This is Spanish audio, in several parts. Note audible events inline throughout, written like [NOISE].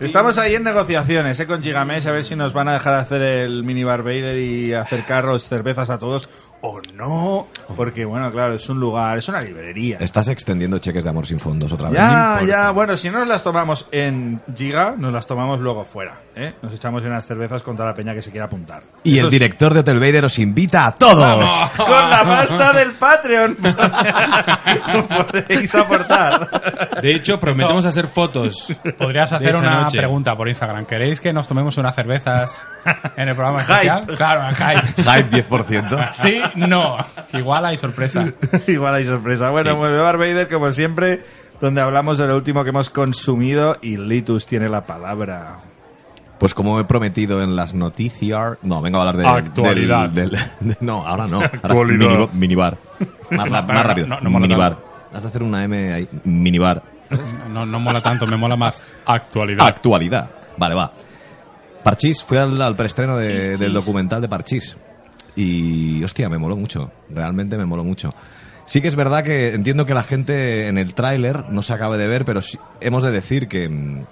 Estamos ahí en negociaciones eh, con Gigamés a ver si nos van a dejar hacer el minibar Vader y acercaros cervezas a todos o no. Porque, bueno, claro, es un lugar, es una librería. Estás extendiendo cheques de amor sin fondos otra vez. Ya, ya, bueno, si no nos las tomamos en Giga, nos las tomamos luego fuera. ¿eh? Nos echamos unas cervezas con toda la peña que se quiera apuntar. Y Eso el sí. director de Hotel Vader os invita a todos. [LAUGHS] Con la pasta del Patreon [LAUGHS] podéis aportar. De hecho, prometemos hacer fotos. [LAUGHS] Podrías hacer una noche. pregunta por Instagram. ¿Queréis que nos tomemos una cerveza en el programa Hype. especial? Claro, en hype. Hype 10%. Sí, no. Igual hay sorpresa. [LAUGHS] Igual hay sorpresa. Bueno, Sí. pues Vader, como siempre, donde hablamos de lo último que hemos consumido y Litus tiene la palabra. Pues como he prometido en las noticias... No, vengo a hablar de... Actualidad. del- del- de- [LAUGHS] no, ahora no. Ahora Actualidad. mini- minibar. Más, rápido. no, no mola minibar. Has de hacer una M ahí. Minibar. No, no mola tanto, me mola más actualidad. Actualidad. Vale, va. Parchís, fui al, al preestreno de- del documental de Parchís. Y, hostia, me moló mucho. Realmente me moló mucho. Sí que es verdad que entiendo que la gente en el tráiler no se acabe de ver, pero sí- hemos de decir que mm,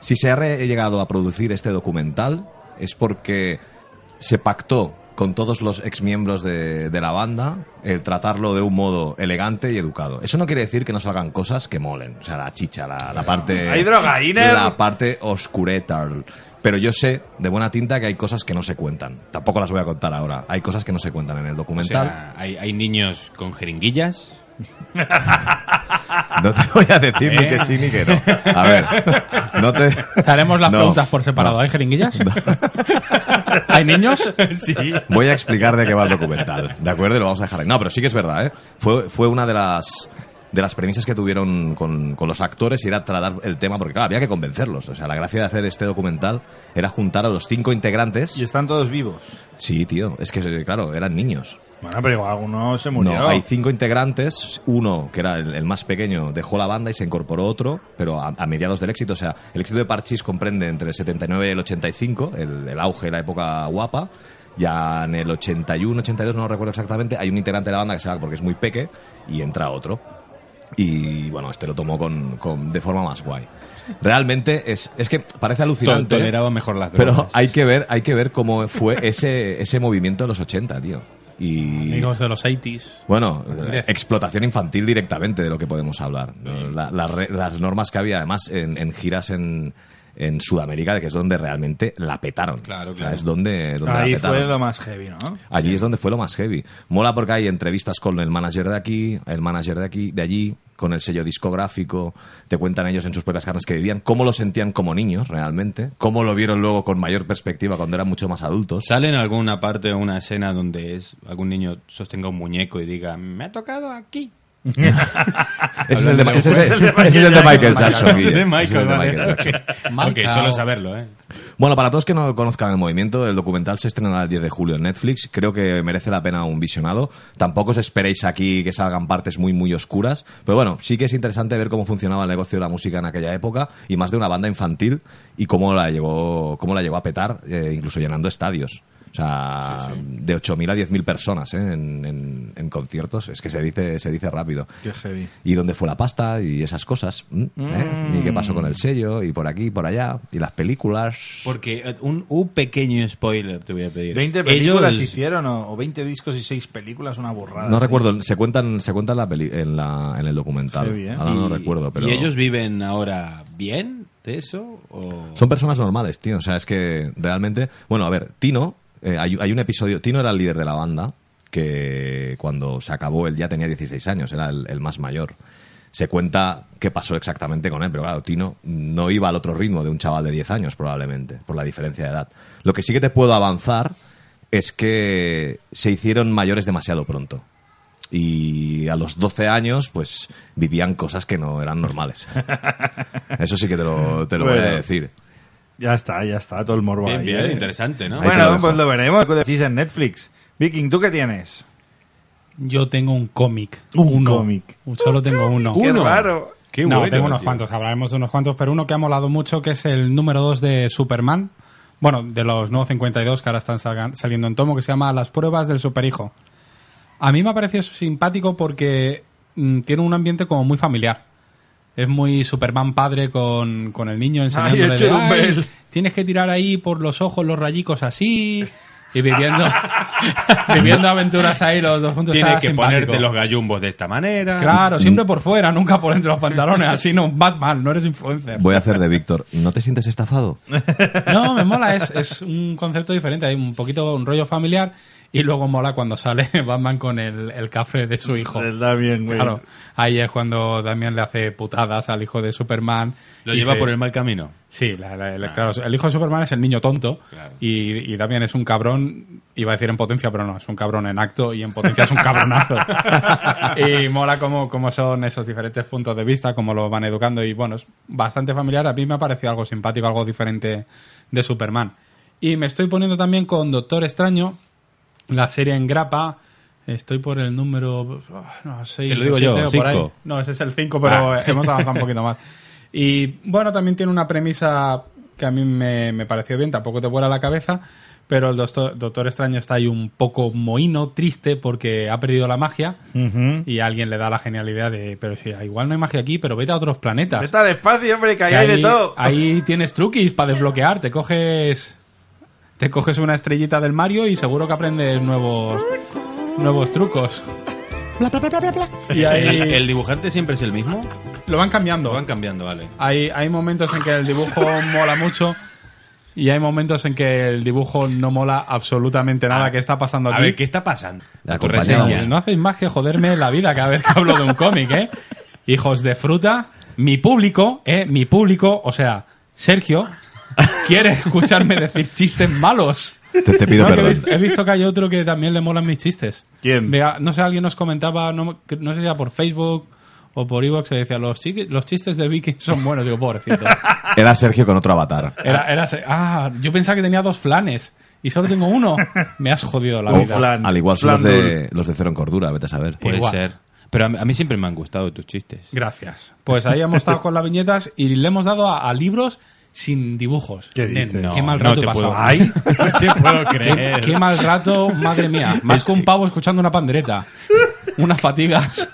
si se ha llegado a producir este documental es porque se pactó con todos los exmiembros de, de la banda el tratarlo de un modo elegante y educado. Eso no quiere decir que no salgan cosas que molen. O sea, la chicha, la, la parte... ¿Hay droga, Iner? La parte oscureta. Pero yo sé de buena tinta que hay cosas que no se cuentan. Tampoco las voy a contar ahora. Hay cosas que no se cuentan en el O documental. sea, hay, hay niños con jeringuillas. [LAUGHS] No te voy a decir ni que sí ni que no. A ver, no te... Haremos las No. preguntas por separado. [LAUGHS] No. ¿Hay jeringuillas? ¿Hay niños? [LAUGHS] sí. Voy a explicar de qué va el documental, ¿de acuerdo? Y lo vamos a dejar ahí. No, pero sí que es verdad, ¿eh? Fue, fue una de las de las premisas que tuvieron con, con los actores y era tratar el tema, porque claro, había que convencerlos. O sea, la gracia de hacer este documental era juntar a los cinco integrantes. Y están todos vivos. Sí, tío, es que, claro, eran niños. Bueno, pero igual alguno se murió. No, hay cinco integrantes. Uno, que era el, el más pequeño, dejó la banda y se incorporó otro, pero a, a mediados del éxito. O sea, el éxito de Parchís comprende entre el 79 y el 85, el, el auge, la época guapa. Ya en el 81, 82, no lo recuerdo exactamente, hay un integrante de la banda que se va porque es muy peque y entra otro. Y bueno, este lo tomó con, con- de forma más guay. Realmente es, es que parece alucinante. ¿eh? toleraba mejor las Pero drogas. hay que ver, hay que ver cómo fue ese, ese movimiento de los 80, tío. Y Amigos de los 80s. bueno, Diez. explotación infantil directamente de lo que podemos hablar. La- la las normas que había, además, en, en giras en, en Sudamérica, que es donde realmente la petaron. Claro, O sea, claro. es donde, donde Ahí la petaron. fue lo más heavy, ¿no? Allí es donde fue lo más heavy. Mola porque hay entrevistas con el manager de aquí, el manager de aquí, de allí, con el sello discográfico, te cuentan ellos en sus propias carnes que vivían, cómo lo sentían como niños realmente, cómo lo vieron luego con mayor perspectiva cuando eran mucho más adultos. ¿Sale en alguna parte una escena donde es algún niño sostenga un muñeco y diga, me ha tocado aquí? [LAUGHS] Ese es el de, ese es el- ese es el de Michael Jackson. Guille. de Ese es Michael, el de vale. Michael Jackson. Aunque solo saberlo, ¿eh? Bueno, para todos que no conozcan el movimiento, el documental se estrenará el 10 de julio en Netflix. Creo que merece la pena un visionado. Tampoco os esperéis aquí que salgan partes muy, muy oscuras. Pero bueno, sí que es interesante ver cómo funcionaba el negocio de la música en aquella época y más de una banda infantil y cómo la llevó, cómo la llevó a petar, eh, incluso llenando estadios. O sea, de 8.000 a 10.000 personas ¿eh? en, en- en conciertos. Es que se dice, se dice rápido. Qué heavy. Y dónde fue la pasta y esas cosas. ¿Eh? Y qué pasó con el sello y por aquí y por allá. Y las películas. Porque eh, un, un pequeño spoiler te voy a pedir. 20 películas Ellos- hicieron o, o 20 discos y 6 películas, una burrada. No sí. recuerdo, se cuentan, se cuentan la peli- en, la, en el documental. Heavy, ¿eh? Ahora no y- recuerdo, pero. ¿Y ellos viven ahora bien de eso? O... Son personas normales, tío. O sea, es que realmente. Bueno, a ver, Tino, eh, hay, hay un episodio. Tino era el líder de la banda, que cuando se acabó él ya tenía 16 años, era el, el más mayor. Se cuenta qué pasó exactamente con él, pero claro, Tino no iba al otro ritmo de un chaval de 10 años, probablemente, por la diferencia de edad. Lo que sí que te puedo avanzar es que se hicieron mayores demasiado pronto. Y a los 12 años, pues vivían cosas que no eran normales. [LAUGHS] Eso sí que te lo, te lo voy a decir. Ya está, ya está, todo el morbo Bien, ahí, bien, ¿eh? interesante, ¿no? Ahí te lo Bueno, dejo. pues lo veremos. Sí, en Netflix. Viking, ¿tú qué tienes? Yo tengo un cómic. Un uno. cómic. Solo tengo uno. Qué Uno. raro. Qué no, bueno, tengo unos tío. cuantos, hablaremos de unos cuantos, pero uno que ha molado mucho, que es el número 2 de Superman. Bueno, de los nuevos 52 que ahora están saliendo en tomo, que se llama Las pruebas del superhijo. A mí me ha parecido simpático porque mm, tiene un ambiente como muy familiar. Es muy Superman padre con, con el niño enseñándole de, tienes que tirar ahí por los ojos los rayicos así y viviendo [LAUGHS] [LAUGHS] viviendo aventuras ahí los dos juntos. Tienes que simpático. ponerte los gallumbos de esta manera. Claro, siempre por fuera, nunca por entre los pantalones, así no vas mal, no eres influencer. Voy a hacer de Víctor. ¿No te sientes estafado? [LAUGHS] No, me mola, es, es un concepto diferente, hay un poquito un rollo familiar y luego mola cuando sale [LAUGHS] Batman con el, el café de su hijo. Güey. Claro, ahí es cuando también le hace putadas al hijo de Superman. Lo y lleva se- por el mal camino. Sí, la- la- la- claro, el hijo de Superman es el niño tonto Claro. y, y Damian es un cabrón, iba a decir en potencia, pero no, es un cabrón en acto y en potencia es un cabronazo. [LAUGHS] y mola cómo, cómo son esos diferentes puntos de vista, cómo lo van educando y bueno, es bastante familiar. A mí me ha parecido algo simpático, algo diferente de Superman. Y me estoy poniendo también con Doctor Extraño, la serie en grapa. Estoy por el número ah, no, seis Te lo digo yo, siete o por ahí. cinco. No, ese es el 5, pero Ah. hemos avanzado un poquito más. [LAUGHS] Y bueno, también tiene una premisa que a mí me, me pareció bien, tampoco te vuela la cabeza, pero el doctor, doctor Extraño está ahí un poco mohino, triste, porque ha perdido la magia y alguien le da la genialidad de, pero si igual no hay magia aquí, pero vete a otros planetas. Vete al espacio, hombre, que ahí hay de todo. ahí tienes truquis para desbloquear, te coges te coges una estrellita del Mario y seguro que aprendes nuevos nuevos trucos. Y ahí ¿El, el dibujante siempre es el mismo? Lo van cambiando. Lo van cambiando, vale. Hay, hay momentos en que el dibujo [LAUGHS] mola mucho y hay momentos en que el dibujo no mola absolutamente nada que está pasando A aquí. ver, ¿qué está pasando? La reseña. No hacéis más que joderme la vida cada vez que hablo de un cómic, ¿eh? Hijos de fruta, mi público, ¿eh? Mi público, o sea, Sergio, quiere escucharme decir chistes malos. Te, te pido No, que he, perdón. visto, he visto que hay otro que también le molan mis chistes. ¿Quién? Vea, no sé, alguien nos comentaba, no, no sé si era por Facebook o por Evox, se decía, los, los chistes de Viking son buenos. Digo, pobrecito. [LAUGHS] Era Sergio con otro avatar. Era, era, ah, yo pensaba que tenía dos flanes y solo tengo uno. Me has jodido la Un vida. flan. Al igual son los de, los de Cero en Cordura, vete a saber. Puede Igual. ser. Pero a mí, a mí siempre me han gustado tus chistes. Gracias. Pues ahí hemos estado [LAUGHS] con las viñetas y le hemos dado a, a libros sin dibujos. ¿Qué Nen, dices? No, qué mal no rato te he pasado. puedo- [LAUGHS] Ay, No te puedo Qué, qué mal rato, madre mía. Más que un pavo escuchando una pandereta. Unas fatigas.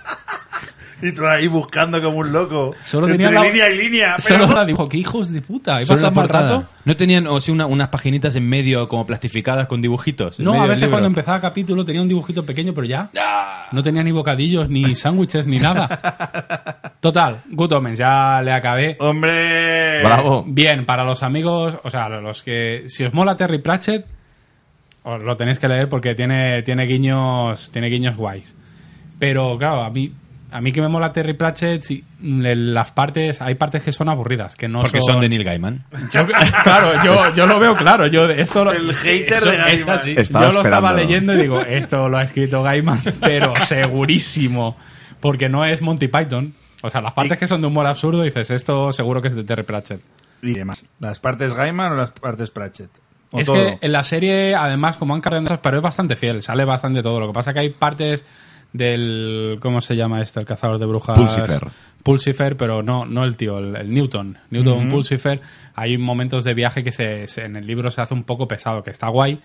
Y tú ahí buscando como un loco. Solo Entre tenía la- línea y línea. [LAUGHS] Pero... Solo la dijo, qué hijos de puta. He pasado mal rato. ¿No tenían o sea, una- unas paginitas en medio como plastificadas con dibujitos? No, a veces cuando empezaba capítulo tenía un dibujito pequeño, pero ya. No tenía ni bocadillos, ni sándwiches, ni nada. [LAUGHS] Total, Good Omens, ya le acabé. Hombre. Bravo. Bien, para los amigos, o sea, los que. Si os mola Terry Pratchett, os lo tenéis que leer porque tiene, tiene guiños. Tiene guiños guays. Pero claro, a mí. A mí que me mola Terry Pratchett, sí, las partes, hay partes que son aburridas, que no Porque son de Neil Gaiman. Yo- [LAUGHS] claro, yo, yo lo veo claro. Yo esto lo- El hater eso- de es Gaiman. así. Estaba yo lo estaba leyendo y digo, esto lo ha escrito Gaiman, [LAUGHS] pero segurísimo. Porque no es Monty Python. O sea, las partes que son de humor absurdo, dices, esto seguro que es de Terry Pratchett. Y demás. ¿Las partes Gaiman o las partes Pratchett? ¿O es todo? que en la serie, además, como han cambiado cosas, pero es bastante fiel, sale bastante todo. Lo que pasa que hay partes del. ¿Cómo se llama esto? El cazador de brujas. Pulsifer. Pulsifer, pero no, no el tío, el, el Newton. Newton Pulsifer. Hay momentos de viaje que se, se- en el libro se hace un poco pesado, que está guay.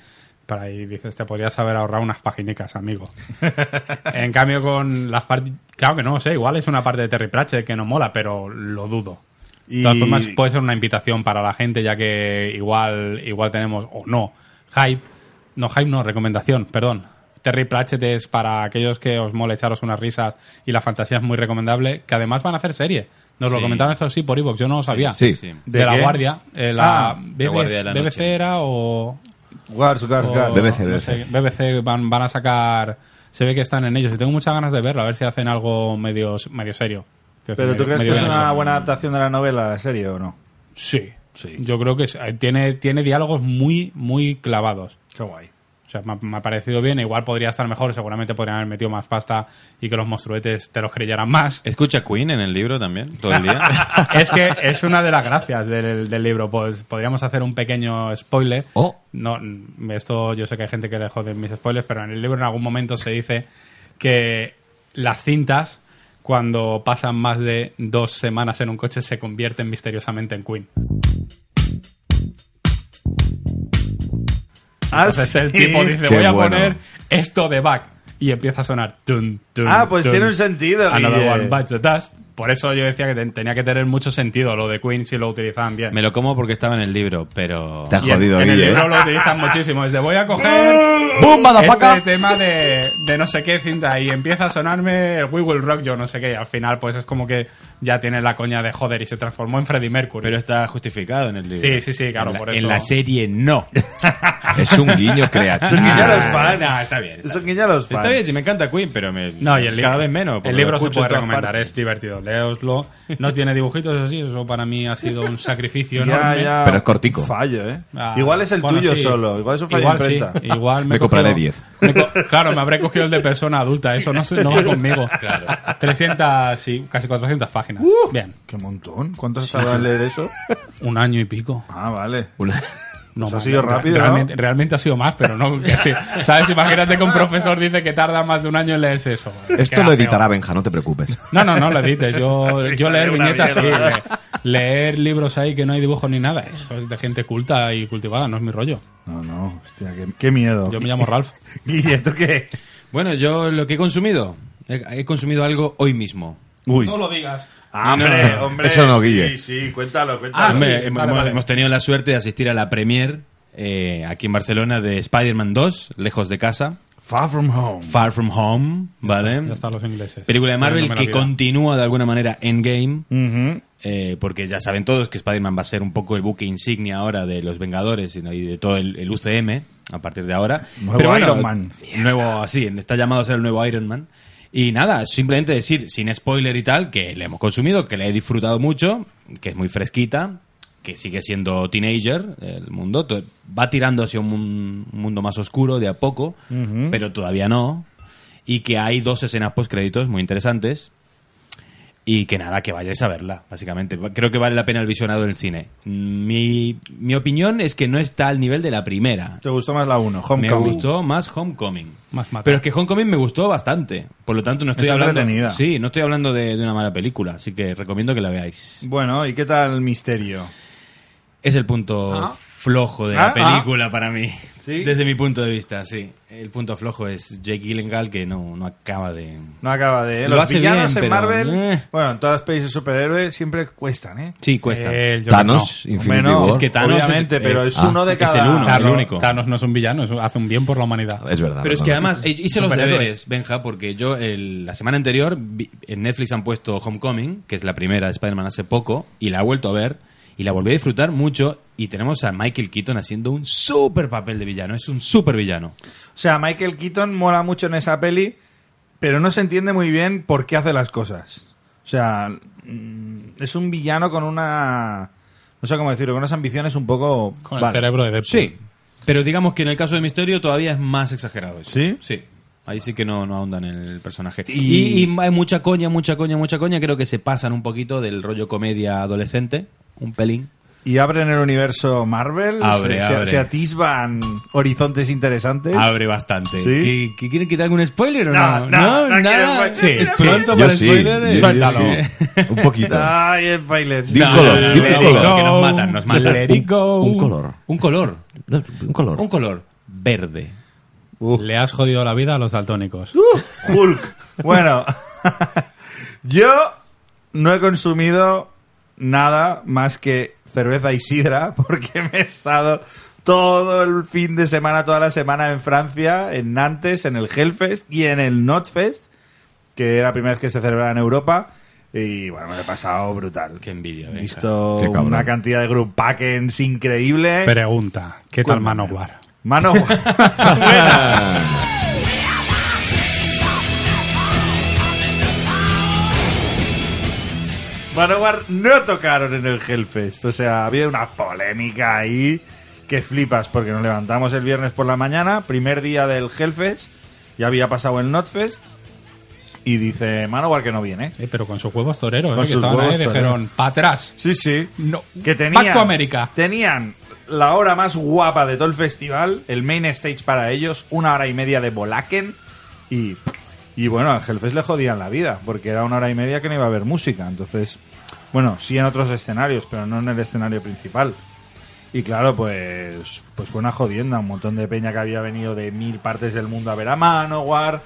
Pero ahí dices, te podrías haber ahorrado unas paginicas, amigo. [LAUGHS] en cambio, con las partes. Claro que no sé, igual es una parte de Terry Pratchett que no mola, pero lo dudo. De todas formas, puede ser una invitación para la gente, ya que igual, igual tenemos, o no, hype. No, hype no, recomendación, perdón. Terry Pratchett es para aquellos que os mole echaros unas risas y la fantasía es muy recomendable, que además van a hacer serie. Nos lo comentaron esto sí por Evox, yo no lo sabía. Sí. sí. De, ¿De la? Guardia. eh, la, Ah, BB La Guardia de la BBC Noche. era o... Guards, guards, o- guards. BBC, no BBC. sé, BBC van, van a sacar... Se ve que están en ellos y tengo muchas ganas de verlo, a ver si hacen algo medio, medio serio. ¿Pero tú medio- crees que es una hecho. buena adaptación de la novela a la serie o no? Sí, sí. Yo creo que sí. tiene, tiene diálogos muy, muy clavados. Qué guay. Sea, me ha, me ha parecido bien. Igual podría estar mejor, seguramente podrían haber metido más pasta y que los monstruetes te los creyeran más. ¿Escucha Queen en el libro también? Todo el día. [LAUGHS] es que es una de las gracias del, del libro. Pues podríamos hacer un pequeño spoiler. Oh. No, esto yo sé que hay gente que le jode mis spoilers, pero en el libro en algún momento se dice que las cintas, cuando pasan más de dos semanas en un coche, se convierten misteriosamente en Queen. Entonces el tipo dice, Qué voy a bueno. poner esto de back. Y empieza a sonar. Tun, tun, Ah, pues tun. tiene un sentido, Another Guille. one bites the dust. Por eso yo decía que ten- tenía que tener mucho sentido lo de Queen si lo utilizaban bien. Me lo como porque estaba en el libro, pero... Te ha Y en- jodido, en, el Guille, libro ¿eh? lo utilizan muchísimo. Desde voy a coger [LAUGHS] ¡Boom, motherfucker! este tema de, de no sé qué cinta y empieza a sonarme el We Will Rock, yo no sé qué. Y al final, pues es como que ya tiene la coña de joder y se transformó en Freddie Mercury. Pero está justificado en el libro. Sí, sí, sí, claro, En la, por en eso- la serie no. [LAUGHS] Es un guiño creativo. Es un guiño a Ah, los fans. no, está bien, está Es un guiño a los fans. Está bien, si me encanta Queen, pero me, No, y el libro, cada vez menos. El libro se puede en recomendar, es divertido. Leoslo. No tiene dibujitos, eso sí, eso para mí ha sido un sacrificio Ya, enorme. ya. Pero es cortico. Fallo, ¿eh? Ah, igual es el bueno, tuyo sí. solo. Igual es un fallo Igual de sí, imprenta. igual [LAUGHS] me, Me compraré cogido- 10. me co- claro, me habré cogido el de persona adulta, eso no, se- no va conmigo. [LAUGHS] Claro. 300, sí, casi 400 páginas. Bien, Qué montón. ¿Cuánto has tardado en leer eso? un año y pico. Ah, vale. Una- No, Pues ha más, sido rápido, ¿no? realmente, ha sido más, pero no. sí. ¿Sabes? Imagínate que un profesor dice que tarda más de un año en leerse eso. Esto lo editará Benja, no te preocupes. No, no, no lo edites. Yo, [LAUGHS] yo leer viñetas, sí. leer libros ahí que no hay dibujos ni nada. Eso es de gente culta y cultivada, no es mi rollo. No, no. Hostia, qué, qué miedo. Yo me llamo Ralph. [LAUGHS] Guille, ¿tú qué? Bueno, yo lo que he consumido, he, he consumido algo hoy mismo. Uy. lo digas. Ah, hombre, hombre. Eso no, sí, Guille. Sí, cuéntalo, cuéntalo. Ah, Hombre, sí, hemos, vale, vale. hemos tenido la suerte de asistir a la premier eh, aquí en Barcelona de Spider-Man 2, lejos de casa, Far from home. Far From Home, ¿vale? Ya están los ingleses. Película de Marvel la que vida. continúa de alguna manera Endgame, Ujú. eh, porque ya saben todos que Spider-Man va a ser un poco el buque insignia ahora de los Vengadores y de todo el, el UCM a partir de ahora. Nuevo Iron Man. Nuevo, así, está llamado a ser el nuevo Iron Man. Y nada, simplemente decir, sin spoiler y tal, que le hemos consumido, que le he disfrutado mucho, que es muy fresquita, que sigue siendo teenager el mundo, va tirando hacia un mundo más oscuro de a poco, pero todavía no, y que hay dos escenas post créditos muy interesantes, y que nada, que vayáis a verla, básicamente. Creo que vale la pena el visionado del cine. Mi, mi opinión es que no está al nivel de la primera. ¿Te gustó más la 1? Me Homecoming. gustó más Homecoming. Más mata. Pero es que Homecoming me gustó bastante. Por lo tanto, no estoy Es hablando. entretenida. Sí, no estoy hablando de, de una mala película. Así que recomiendo que la veáis. Bueno, ¿y qué tal el misterio? Es el punto Ah. Flojo de Ah, la película para mí. ¿Sí? Desde mi punto de vista, sí. El punto flojo es Jake Gyllenhaal que no, no acaba de. No acaba de... Lo Los hace villanos bien, en pero, Marvel, eh. bueno, en todas las pelis de superhéroes siempre cuestan, ¿eh? Sí, cuesta. Eh, Thanos, no. Infinity War. es que Thanos obviamente, es- pero eh, es ah, uno de es cada... el uno. Thanos, el único. Thanos no es un villano, es- hace un bien por la humanidad. Es verdad. Pero es que además hice los deberes, Benja, porque yo el- la semana anterior vi- en Netflix han puesto Homecoming, que es la primera de Spider-Man hace poco, y la he vuelto a ver y la volví a disfrutar mucho. Y tenemos a Michael Keaton haciendo un súper papel de villano, es un súper villano. O sea, Michael Keaton mola mucho en esa peli, pero no se entiende muy bien por qué hace las cosas. O sea, mm, es un villano con una... No sé cómo decirlo, con unas ambiciones un poco... Con Vale. el cerebro de Deadpool. Sí, pero digamos que en el caso de Misterio todavía es más exagerado. eso. ¿Sí? Sí. Ahí sí que no, no ahondan en el personaje. Y- Y... y hay mucha coña, mucha coña, mucha coña. Creo que se pasan un poquito del rollo comedia adolescente, un pelín. Y abren el universo Marvel, Abre, se, se- abre. se atisban horizontes interesantes. Abre bastante. ¿Sí? ¿Que, que quieren quitar algún spoiler o No, no? no, no spoiler. Sí, No es quiero pronto Yo para sí, spoilers. yo- Suéltalo. sí. Un poquito. Ay, spoilers. Di un No, color, no, no, di un no, color. no, que nos matan, nos matan. Let it go. Un color. Un color. No, Un color. Un color verde. Le has jodido la vida a los daltónicos. Hulk. [LAUGHS] Bueno, [LAUGHS] yo no he consumido nada más que cerveza y sidra [LAUGHS] porque me he estado todo el fin de semana, toda la semana en Francia, en Nantes, en el Hellfest y en el Notfest, que era la primera vez que se celebraba en Europa. Y bueno, me lo he pasado brutal. Qué envidia, He visto una cantidad de group packens increíble. Pregunta, ¿qué tal Cuéntame. Manowar? [LAUGHS] [LAUGHS] Manowar no tocaron en el Hellfest. O sea, había una polémica ahí que flipas, porque nos levantamos el viernes por la mañana, primer día del Hellfest, ya había pasado el Notfest, y dice Manowar que no viene. Eh, pero con sus huevos toreros, Con eh, que sus estaban ahí huevos y dijeron, para atrás. Sí, sí. No. Que tenían, Back to America. tenían la hora más guapa de todo el festival, el main stage para ellos, una hora y media de Volaken y, y bueno, al Hellfest le jodían la vida, porque era una hora y media que no iba a haber música, entonces, bueno, sí en otros escenarios, pero no en el escenario principal. Y claro, pues, pues fue una jodienda, un montón de peña que había venido de mil partes del mundo a ver a Manowar.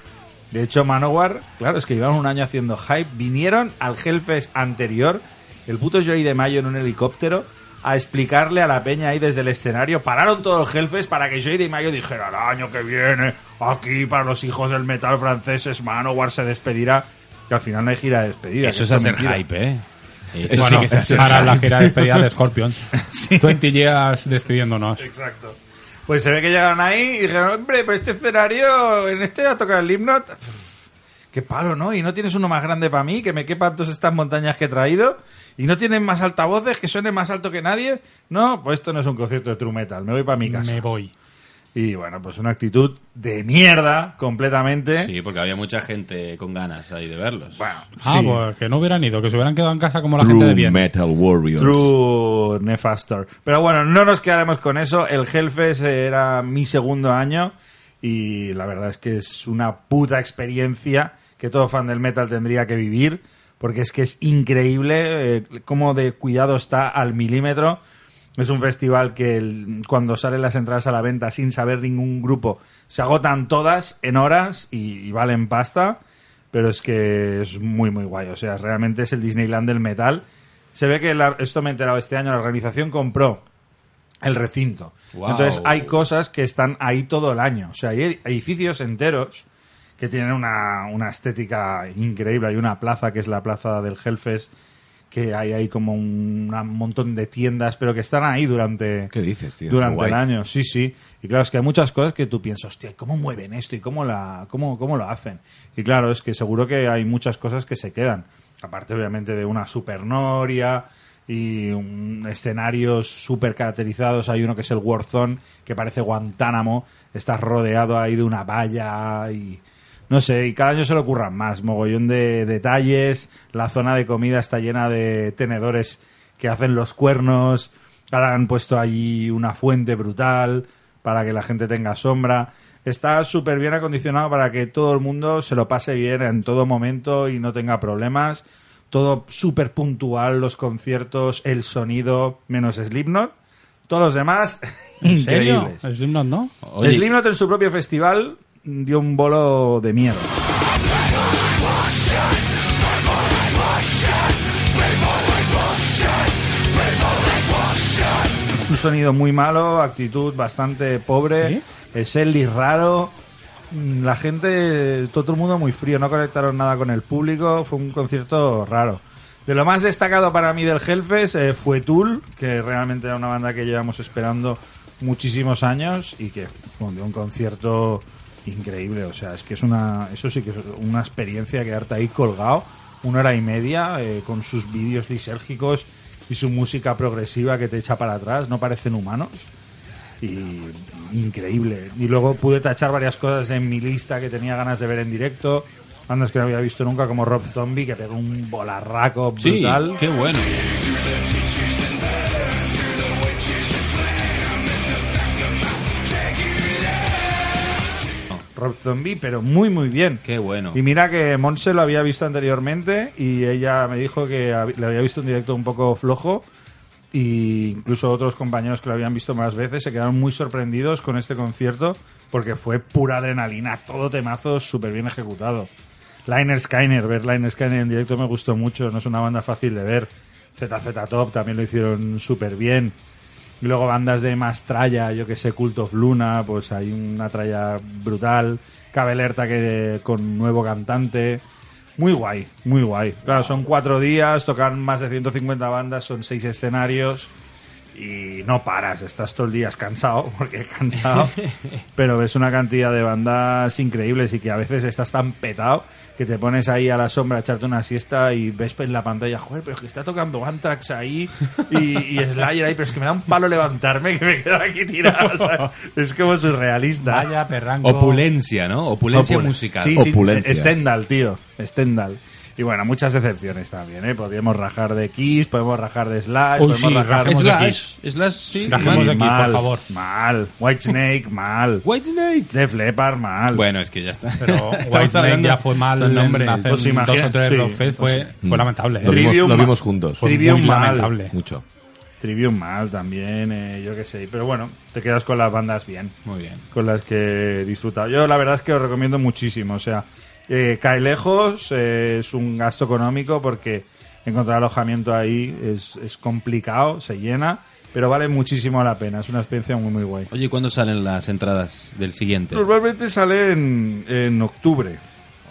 De hecho, Manowar, claro, es que llevaban un año haciendo hype. Vinieron al Hellfest anterior, el puto Joey de Mayo en un helicóptero, a explicarle a la peña ahí desde el escenario. Pararon todo el Hellfest para que Joey de Mayo dijera, el año que viene, aquí para los hijos del metal franceses, Manowar se despedirá. Que al final no hay gira de despedida. Eso es hacer mentira. hype, ¿eh? Eso Bueno, sí que es hype. la gira de despedida de Scorpions. [LAUGHS] 20 years despidiéndonos. Exacto. Pues se ve que llegaron ahí y dijeron, hombre, pues este escenario, en este va a tocar el himno. Qué palo, ¿no? Y no tienes uno más grande para mí, que me quepan todas estas montañas que he traído. Y no tienen más altavoces, que suene más alto que nadie. No, pues esto no es un concierto de true metal. Me voy para mi casa. Me voy. Y bueno, pues una actitud de mierda completamente. Sí, porque había mucha gente con ganas ahí de verlos. Bueno, Ah, sí. pues que no hubieran ido, que se hubieran quedado en casa como la gente de True bien. Metal Warriors. True Nefastor. Pero bueno, no nos quedaremos con eso. El Hellfest era mi segundo año y la verdad es que es una puta experiencia que todo fan del metal tendría que vivir porque es que es increíble eh, cómo de cuidado está al milímetro. Es un festival que el- cuando salen las entradas a la venta sin saber ningún grupo se agotan todas en horas y, y valen pasta. Pero es que es muy, muy guay. O sea, realmente es el Disneyland del metal. Se ve que, la- esto me he enterado este año, la organización compró el recinto. Entonces hay cosas que están ahí todo el año. O sea, hay edificios enteros que tienen una, una estética increíble. Hay una plaza que es la plaza del Hellfest, que hay ahí como un, un montón de tiendas, pero que están ahí durante, ¿Qué dices, tío? durante Guay. el año. Sí, sí. Y claro, es que hay muchas cosas que tú piensas, hostia, ¿cómo mueven esto y cómo, la, cómo, cómo lo hacen? Y claro, es que seguro que hay muchas cosas que se quedan. Aparte, obviamente, de una supernoria y un, escenarios súper caracterizados. Hay uno que es el Warzone, que parece Guantánamo. Estás rodeado ahí de una valla y... No sé, y cada año se le ocurran más. Mogollón de detalles. La zona de comida está llena de tenedores que hacen los cuernos. Ahora han puesto allí una fuente brutal para que la gente tenga sombra. Está súper bien acondicionado para que todo el mundo se lo pase bien en todo momento y no tenga problemas. Todo súper puntual, los conciertos, el sonido, menos Slipknot. Todos los demás, [LAUGHS] increíbles. Slipknot, ¿no? Oye, Slipknot en su propio festival dio un bolo de mierda. Un sonido muy malo, actitud bastante pobre, ¿Sí? el raro, mm, la gente, todo el mundo muy frío, no conectaron nada con el público, fue un concierto raro. De lo más destacado para mí del Hellfest eh, fue Tool, que realmente era una banda que llevamos esperando muchísimos años y que bueno, dio un concierto increíble. O sea, es que es una, eso sí que es una experiencia quedarte ahí colgado una hora y media eh, con sus vídeos lisérgicos y su música progresiva que te echa para atrás. No parecen humanos. Y increíble. Y luego pude tachar varias cosas en mi lista que tenía ganas de ver en directo. Bandas que no había visto nunca, como Rob Zombie, que pegó un bolarraco sí, brutal. qué bueno. Rob Zombie, pero muy, muy bien. Qué bueno. Y mira que Monse lo había visto anteriormente y ella me dijo que le había visto un directo un poco flojo y incluso otros compañeros que lo habían visto más veces se quedaron muy sorprendidos con este concierto porque fue pura adrenalina, todo temazo súper bien ejecutado. Liner Skyner, ver Liner Skyner en directo me gustó mucho, no es una banda fácil de ver. ZZ Top también lo hicieron súper bien. Luego bandas de más tralla, yo que sé, Cult of Luna, pues hay una tralla brutal. Cabe alerta que con nuevo cantante. Muy guay, muy guay. Claro, son cuatro días, tocan más de 150 bandas, son seis escenarios. Y no paras, estás todo el día cansado, [LAUGHS] porque cansado, pero ves una cantidad de bandas increíbles y que a veces estás tan petado que te pones ahí a la sombra a echarte una siesta y ves en la pantalla, joder, pero es que está tocando Anthrax ahí y, y Slayer ahí, pero es que me da un palo levantarme que me quedo aquí tirado. o sea, [LAUGHS] es como surrealista. Vaya perrango. Opulencia, ¿no? Opulencia Opul- musical. Sí, sí, Opulencia. Stendhal, tío. Stendhal. Y bueno, muchas decepciones también, ¿eh? Podríamos rajar de Kiss, podemos rajar de Slash, podemos sí, rajar rajemos de Slash, Kiss. Slash, sí. Rajemos mal. de Kiss, por favor. Mal. Whitesnake, mal. [LAUGHS] White Snake. Def Leppard, mal. Bueno, es que ya está. Pero [LAUGHS] Whitesnake hablando- ya fue mal son nombres. en hacer Pues dos o tres sí, Rockfest, fue, fue lamentable. Lo ¿eh? vimos, Trivium lo vimos juntos. Fue Trivium muy mal. lamentable. Mucho. Trivium mal también, eh, yo qué sé. Pero bueno, te quedas con las bandas bien. Muy bien. con las que he disfrutado. Yo la verdad es que os recomiendo muchísimo. O sea, eh, cae lejos, eh, es un gasto económico porque encontrar alojamiento ahí es, es complicado, se llena, pero vale muchísimo la pena. Es una experiencia muy, muy guay. Oye, ¿cuándo salen las entradas del siguiente? Normalmente sale en, en octubre.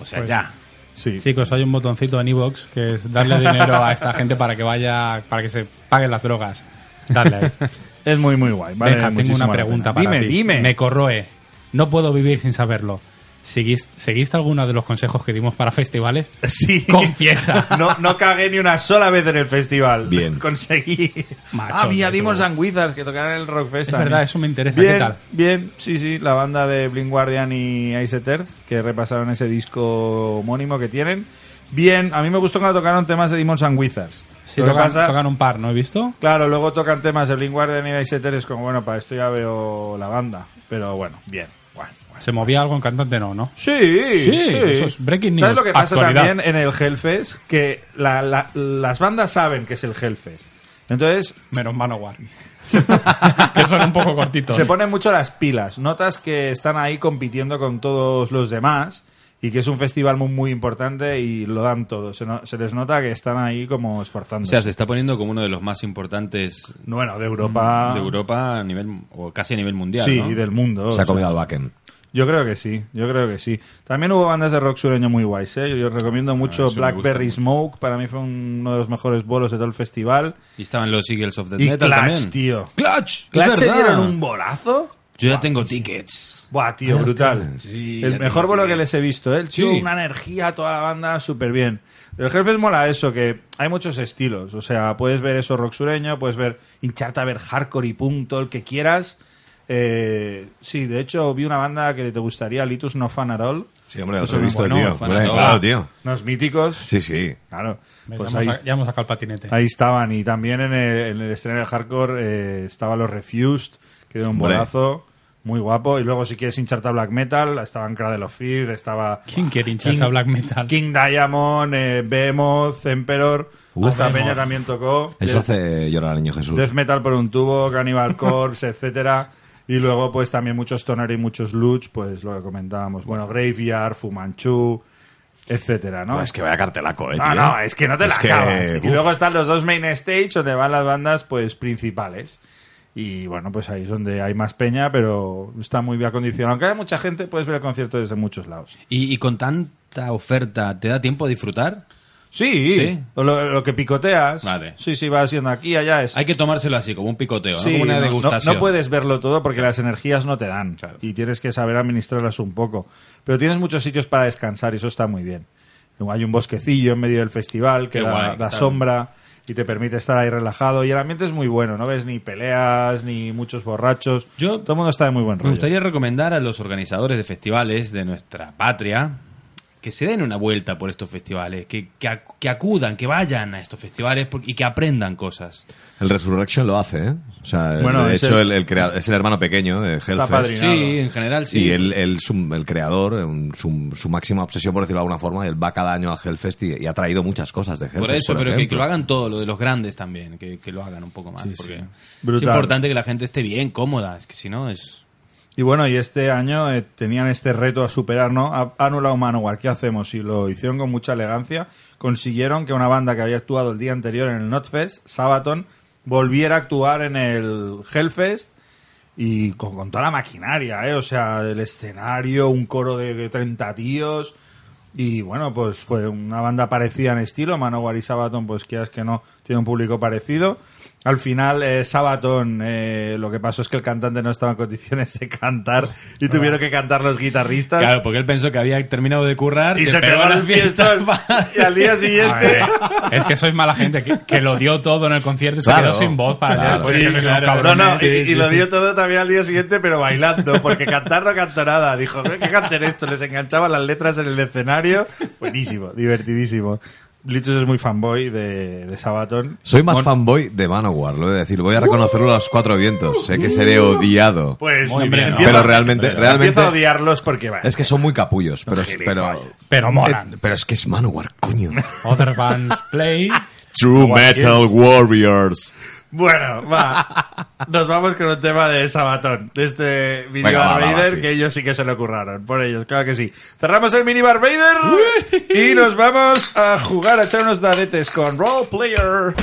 O sea, ya. Sí. Chicos, hay un botoncito en Evox que es darle dinero a esta gente para que vaya, para que se paguen las drogas. Dale. ahí. [LAUGHS] Es muy, muy guay. Vale Benja, tengo muchísimo una la pregunta pena. para dime, ti. Dime, Me corroe. No puedo vivir sin saberlo. ¿Seguís- ¿Seguiste alguno de los consejos que dimos para festivales? [LAUGHS] Sí. Confiesa. [LAUGHS] No, no cagué ni una sola vez en el festival. Bien. Conseguí. Macho, ah, mira, dimos tú. Anguizas que tocaron en el Rockfest. Es verdad, eso me interesa. Bien, ¿Qué tal? bien, sí, sí, la banda de Blind Guardian y Ice Earth, que repasaron ese disco homónimo que tienen. Bien, a mí me gustó cuando tocaron temas de Demons and Wizards. Sí, tocan, pasa- tocan un par, ¿no he visto? Claro, luego tocan temas de Blind Guardian y Ice Earth, es como, bueno, para esto ya veo la banda. Pero bueno, bien. Se movía algo en cantante, no, ¿no? Sí, sí. eso es breaking ¿Sabes news, lo que pasa actualidad. también en el Hellfest? Que la- la- las bandas saben que es el Hellfest. Entonces, Menos Manowar. [LAUGHS] que son un poco cortitos. se ponen mucho las pilas. Notas que están ahí compitiendo con todos los demás y que es un festival muy, muy importante y lo dan todo. Se, no- se les nota que están ahí como O esforzándose. sea, se está poniendo como uno de los más importantes bueno, de Europa. de Europa a nivel, o casi a nivel mundial, Sí, ¿no? y del mundo. Se ha o sea. comido al Backen. Yo creo que sí, yo creo que sí. También hubo bandas de rock sureño muy guays, ¿eh? Yo os recomiendo mucho Ah, gusta Blackberry mucho. Smoke, para mí fue uno de los mejores bolos de todo el festival. Y estaban los Eagles of the Y Metal Clutch, también. tío. Clutch, Clutch se dieron un bolazo. Yo ya tengo tickets. Buah, tío, brutal. Sí, el mejor bolo que les he visto, ¿eh? El tío, Sí. una energía, toda la banda, súper bien. El Hellfest mola eso, que hay muchos estilos. O sea, puedes ver eso rock sureño, puedes ver hincharte a ver hardcore y punto, el que quieras. Eh, sí, de hecho, vi una banda que te gustaría, Litus No Fan At All. Sí, hombre, Eso lo he visto, bueno, tío. Hombre, ador. claro, tío. Unos míticos. Sí, sí. Claro. Pues ya, ahí, hemos, ya hemos sacado el patinete. ahí estaban. Y también en el, en el estreno de hardcore eh, estaban los Refused, que dieron un Hombre. bolazo. Muy guapo. Y luego, si quieres hincharte a black metal, estaban Cradle of Fear, estaba ¿Quién quiere hincharse King- a black metal? King Diamond, eh, Behemoth, Emperor. Uf. hasta Peña también tocó. Eso Death- hace llorar al niño Jesús. Death Metal por un tubo, Cannibal [LAUGHS] Corpse, etcétera. Y luego, pues también muchos Stoner y muchos Luch, pues lo que comentábamos. Bueno, Graveyard, Fu Manchu, etcétera, ¿no? No, es que vaya cartelaco, eh, No, tío. no, es que no te la Es que, acabas. Y luego están los dos main stage donde van las bandas pues principales. Y bueno, pues ahí es donde hay más peña, pero está muy bien acondicionado. Aunque hay mucha gente, puedes ver el concierto desde muchos lados. Y, y con tanta oferta, ¿te da tiempo a disfrutar? Sí, ¿Sí? Lo, lo que picoteas. Vale. Sí, sí, va siendo aquí, allá es. Hay que tomárselo así, como un picoteo, Sí, ¿no? Como una no- degustación. No, puedes verlo todo porque las energías no te dan. Y tienes que saber administrarlas un poco. Pero tienes muchos sitios para descansar y eso está muy bien. Hay un bosquecillo en medio del festival que Qué da, guay, da claro. sombra y te permite estar ahí relajado. Y el ambiente es muy bueno. No ves ni peleas, ni muchos borrachos. Yo- Todo el mundo está de muy buen Me rollo. gustaría recomendar a los organizadores de festivales de nuestra patria que se den una vuelta por estos festivales, que, que, ac- que acudan, que vayan a estos festivales por- y que aprendan cosas. El Resurrection lo hace, ¿eh? O sea, Bueno, de hecho, el- el, es el hermano pequeño de Hellfest. Sí, en general sí. Y él, él el creador, un- su, su máxima obsesión, por decirlo de alguna forma, él va cada año a Hellfest y, y ha traído muchas cosas de Hellfest. por eso, pero que, lo hagan todo, lo de los grandes también, que, que lo hagan un poco más. porque es importante que la gente esté bien, cómoda, es que si no es... Y bueno, y este año eh, tenían este reto a superar, ¿no? Ha anulado Manowar, ¿qué hacemos? Y lo hicieron con mucha elegancia. Consiguieron que una banda que había actuado el día anterior en el Notfest, Sabaton, volviera a actuar en el Hellfest y con, con toda la maquinaria, ¿eh? O sea, el escenario, un coro de 30 tíos. Y bueno, pues fue una banda parecida en estilo. Manowar y Sabaton, pues quieras que no, tiene un público parecido. Al final, eh, Sabaton, eh, lo que pasó es que el cantante no estaba en condiciones de cantar y tuvieron que cantar los guitarristas. Claro, porque él pensó que había terminado de currar y se, pegó a la las fiestas. Y al día siguiente. ver, es que sois mala gente, que, que lo dio todo en el concierto y se Claro. quedó sin voz para Claro. después, Sí, claro. No, cabrones. no, y, Sí, y sí, lo dio todo también al día siguiente, pero bailando, porque cantar no cantó nada. Dijo, "Eh, que canten esto, les enganchaban las letras en el escenario. Buenísimo, divertidísimo. Lichus es muy fanboy de, de Sabaton. Soy más Mon- fanboy de Manowar, lo he de decir. Voy a reconocerlo a los cuatro vientos. Sé que seré odiado. Pues Muy bien, empieza- Pero realmente, realmente a odiarlos porque es que son muy capullos. Pero, pero. Pero molan. eh, pero es que es Manowar, coño. Other bands play. [LAUGHS] True Metal Warriors. Bueno, va. Nos vamos con un tema de Sabatón, de este mini Venga, va, Bar va, va, Vader, sí. que ellos sí que se lo curraron. Por ellos, claro que sí. Cerramos el mini Bar Vader y nos vamos a jugar a echar unos dadetes con Role Player.